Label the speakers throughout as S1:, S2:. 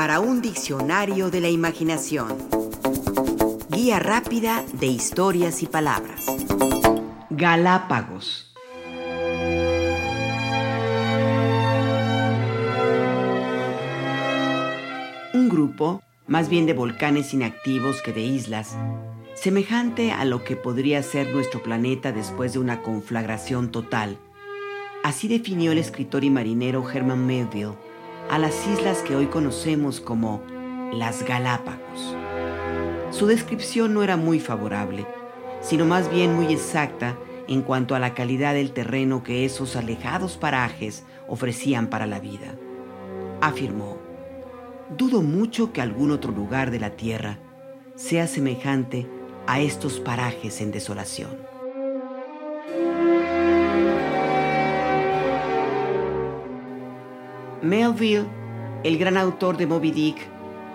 S1: para un diccionario de la imaginación. Guía rápida de historias y palabras.
S2: Galápagos. Un grupo, más bien de volcanes inactivos que de islas, semejante a lo que podría ser nuestro planeta después de una conflagración total. Así definió el escritor y marinero Herman Melville a las islas que hoy conocemos como las Galápagos. Su descripción no era muy favorable, sino más bien muy exacta en cuanto a la calidad del terreno que esos alejados parajes ofrecían para la vida. Afirmó, dudo mucho que algún otro lugar de la Tierra sea semejante a estos parajes en desolación. Melville, el gran autor de Moby Dick,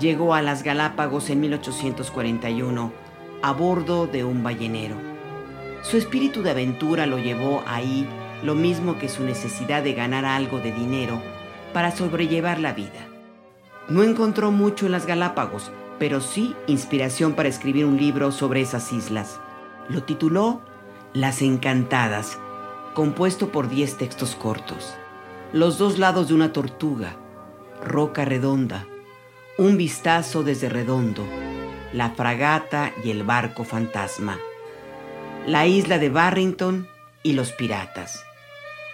S2: llegó a las Galápagos en 1841 a bordo de un ballenero. Su espíritu de aventura lo llevó ahí lo mismo que su necesidad de ganar algo de dinero para sobrellevar la vida. No encontró mucho en las Galápagos, pero sí inspiración para escribir un libro sobre esas islas. Lo tituló Las Encantadas, compuesto por 10 textos cortos. Los dos lados de una tortuga, roca redonda, un vistazo desde redondo, la fragata y el barco fantasma, la isla de Barrington y los piratas,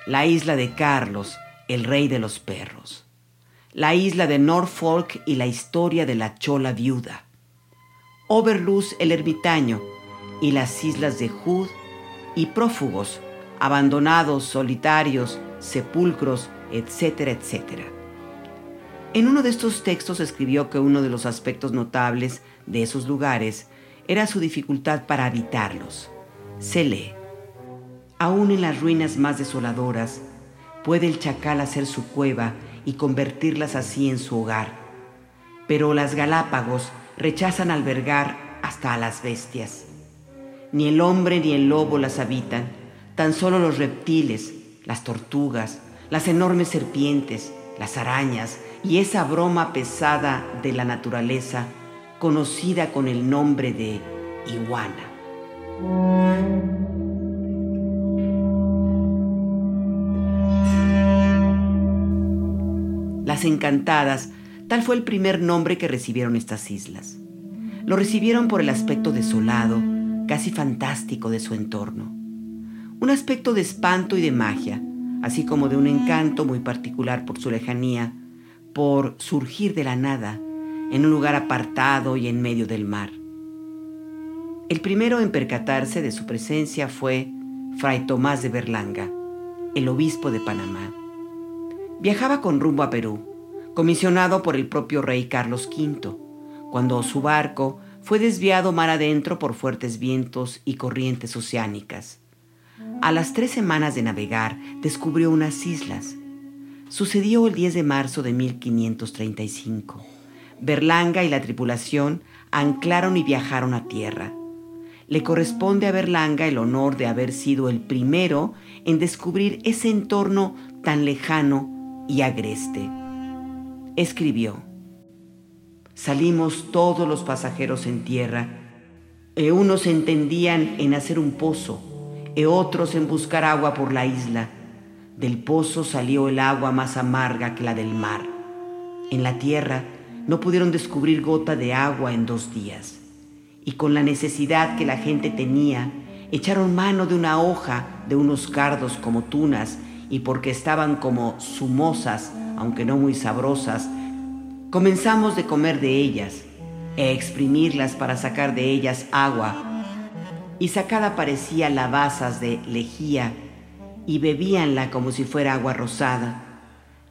S2: la isla de Carlos, el rey de los perros la isla de Norfolk y la historia de la chola viuda, Overluz el ermitaño y las islas de Hood y prófugos, abandonados, solitarios, sepulcros, etcétera, etcétera. En uno de estos textos escribió que uno de los aspectos notables de esos lugares era su dificultad para habitarlos. Se lee, aún en las ruinas más desoladoras, puede el chacal hacer su cueva y convertirlas así en su hogar. Pero las Galápagos rechazan albergar hasta a las bestias. Ni el hombre ni el lobo las habitan, tan solo los reptiles, las tortugas, las enormes serpientes, las arañas y esa broma pesada de la naturaleza conocida con el nombre de iguana. Encantadas, tal fue el primer nombre que recibieron estas islas. Lo recibieron por el aspecto desolado, casi fantástico de su entorno. Un aspecto de espanto y de magia, así como de un encanto muy particular por su lejanía, por surgir de la nada, en un lugar apartado y en medio del mar. El primero en percatarse de su presencia fue Fray Tomás de Berlanga, el obispo de Panamá. Viajaba con rumbo a Perú, comisionado por el propio rey Carlos V, cuando su barco fue desviado mar adentro por fuertes vientos y corrientes oceánicas. A las tres semanas de navegar, descubrió unas islas. Sucedió el 10 de marzo de 1535. Berlanga y la tripulación anclaron y viajaron a tierra. Le corresponde a Berlanga el honor de haber sido el primero en descubrir ese entorno tan lejano y agreste. Escribió, salimos todos los pasajeros en tierra, e unos entendían en hacer un pozo, e otros en buscar agua por la isla. Del pozo salió el agua más amarga que la del mar. En la tierra no pudieron descubrir gota de agua en dos días. Y con la necesidad que la gente tenía, echaron mano de una hoja de unos cardos como tunas y porque estaban como sumosas, aunque no muy sabrosas, comenzamos de comer de ellas e exprimirlas para sacar de ellas agua. Y sacada parecía lavazas de lejía y bebíanla como si fuera agua rosada.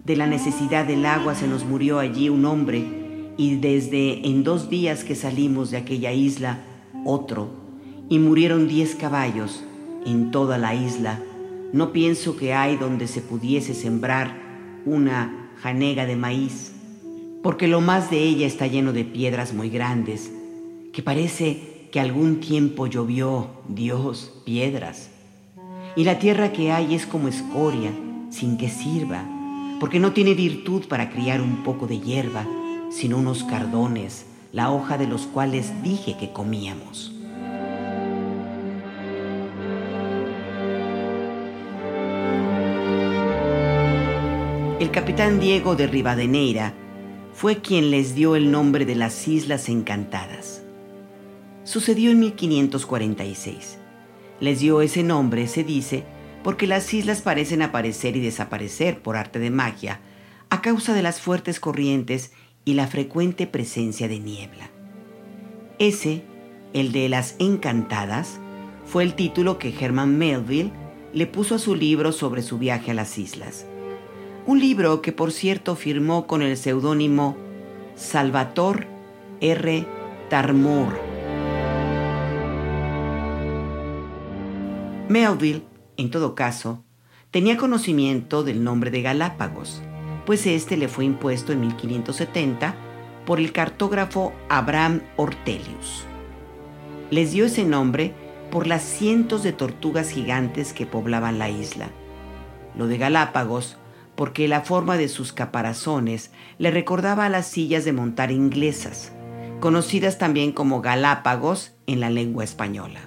S2: De la necesidad del agua se nos murió allí un hombre y desde en dos días que salimos de aquella isla, otro, y murieron diez caballos en toda la isla no pienso que hay donde se pudiese sembrar una janega de maíz, porque lo más de ella está lleno de piedras muy grandes, que parece algún tiempo llovió, Dios, piedras. Y la tierra que hay es como escoria, sin que sirva, porque no tiene virtud para criar un poco de hierba, sino unos cardones, la hoja de los cuales dije que comíamos. El capitán Diego de Rivadeneira fue quien les dio el nombre de las Islas Encantadas. Sucedió en 1546. Les dio ese nombre, se dice, porque las islas parecen aparecer y desaparecer por arte de magia a causa de las fuertes corrientes y la frecuente presencia de niebla. Ese, el de las encantadas, fue el título que Herman Melville le puso a su libro sobre su viaje a las islas un libro que por cierto firmó con el seudónimo Salvator R. Tarmor. Melville, en todo caso, tenía conocimiento del nombre de Galápagos, pues este le fue impuesto en 1570 por el cartógrafo Abraham Ortelius. Les dio ese nombre por las cientos de tortugas gigantes que poblaban la isla. Lo de Galápagos porque la forma de sus caparazones le recordaba a las sillas de montar inglesas, conocidas también como galápagos en la lengua española.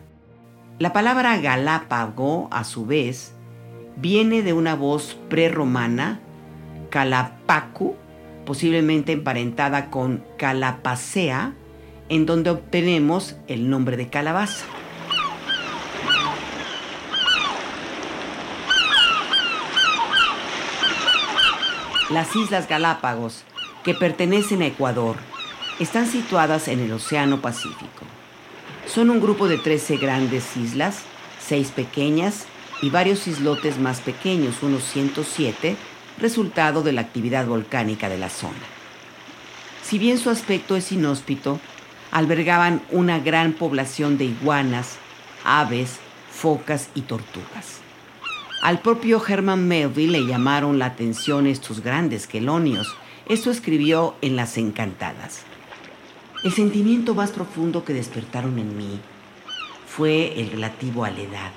S2: La palabra galápago, a su vez, viene de una voz prerromana, calapacu, posiblemente emparentada con calapacea, en donde obtenemos el nombre de calabaza. Las Islas Galápagos, que pertenecen a Ecuador, están situadas en el Océano Pacífico. Son un grupo de 13 grandes islas, 6 pequeñas y varios islotes más pequeños, unos 107, resultado de la actividad volcánica de la zona. Si bien su aspecto es inhóspito, albergaban una gran población de iguanas, aves, focas y tortugas. Al propio Herman Melville le llamaron la atención estos grandes quelonios. Esto escribió en Las Encantadas. El sentimiento más profundo que despertaron en mí fue el relativo a la edad,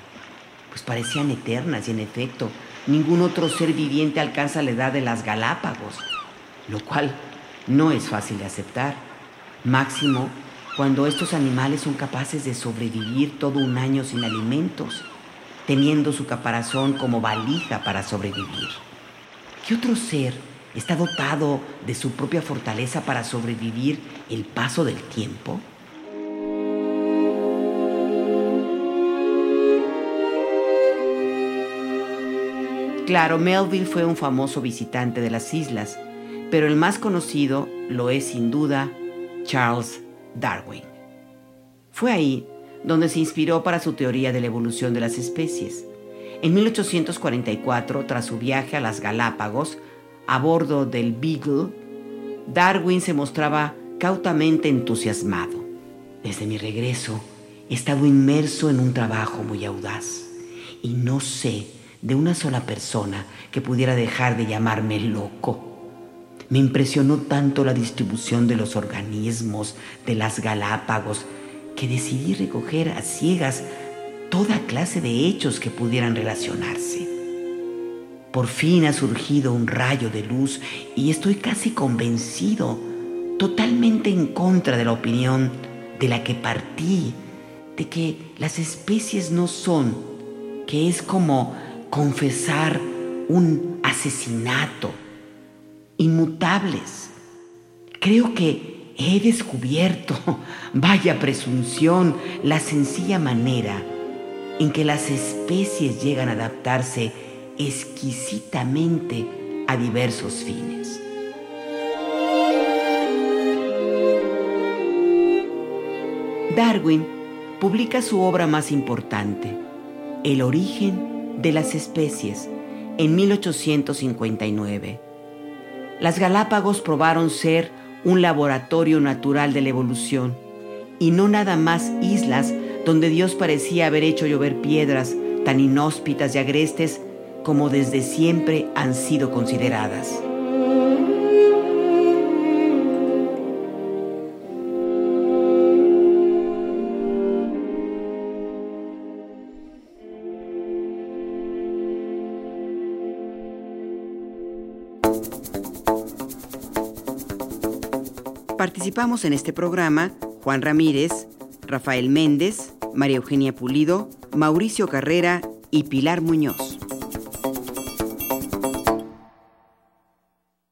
S2: pues parecían eternas y en efecto ningún otro ser viviente alcanza la edad de las Galápagos, lo cual no es fácil de aceptar, máximo cuando estos animales son capaces de sobrevivir todo un año sin alimentos teniendo su caparazón como valija para sobrevivir. ¿Qué otro ser está dotado de su propia fortaleza para sobrevivir el paso del tiempo? Claro, Melville fue un famoso visitante de las islas, pero el más conocido lo es sin duda Charles Darwin. Fue ahí donde se inspiró para su teoría de la evolución de las especies. En 1844, tras su viaje a las Galápagos, a bordo del Beagle, Darwin se mostraba cautamente entusiasmado. Desde mi regreso, he estado inmerso en un trabajo muy audaz y no sé de una sola persona que pudiera dejar de llamarme loco. Me impresionó tanto la distribución de los organismos de las Galápagos que decidí recoger a ciegas toda clase de hechos que pudieran relacionarse. Por fin ha surgido un rayo de luz y estoy casi convencido, totalmente en contra de la opinión de la que partí, de que las especies no son, que es como confesar un asesinato, inmutables. Creo que he descubierto, vaya presunción, la sencilla manera en que las especies llegan a adaptarse exquisitamente a diversos fines. Darwin publica su obra más importante, El origen de las especies, en 1859. Las Galápagos probaron ser un laboratorio natural de la evolución, y no nada más islas donde Dios parecía haber hecho llover piedras tan inhóspitas y agrestes como desde siempre han sido consideradas.
S1: Participamos en este programa Juan Ramírez, Rafael Méndez, María Eugenia Pulido, Mauricio Carrera y Pilar Muñoz.